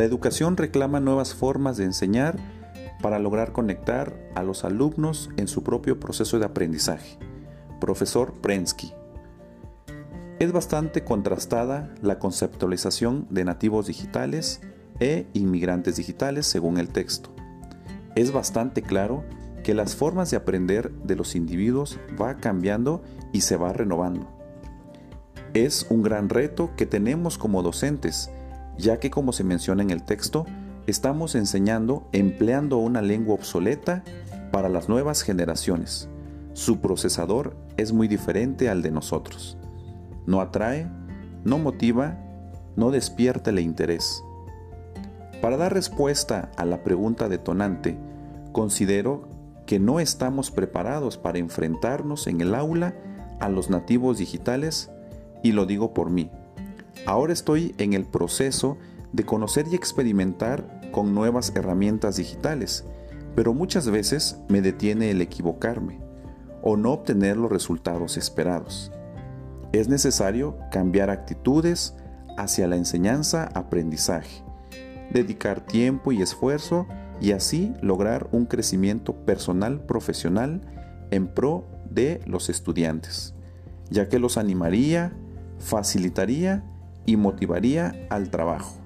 La educación reclama nuevas formas de enseñar para lograr conectar a los alumnos en su propio proceso de aprendizaje. Profesor Prensky. Es bastante contrastada la conceptualización de nativos digitales e inmigrantes digitales según el texto. Es bastante claro que las formas de aprender de los individuos va cambiando y se va renovando. Es un gran reto que tenemos como docentes, ya que como se menciona en el texto, estamos enseñando empleando una lengua obsoleta para las nuevas generaciones. Su procesador es muy diferente al de nosotros. No atrae, no motiva, no despierta el interés. Para dar respuesta a la pregunta detonante, considero que no estamos preparados para enfrentarnos en el aula a los nativos digitales y lo digo por mí. Ahora estoy en el proceso de conocer y experimentar con nuevas herramientas digitales, pero muchas veces me detiene el equivocarme o no obtener los resultados esperados. Es necesario cambiar actitudes hacia la enseñanza-aprendizaje, dedicar tiempo y esfuerzo y así lograr un crecimiento personal profesional en pro de los estudiantes, ya que los animaría, facilitaría y motivaría al trabajo.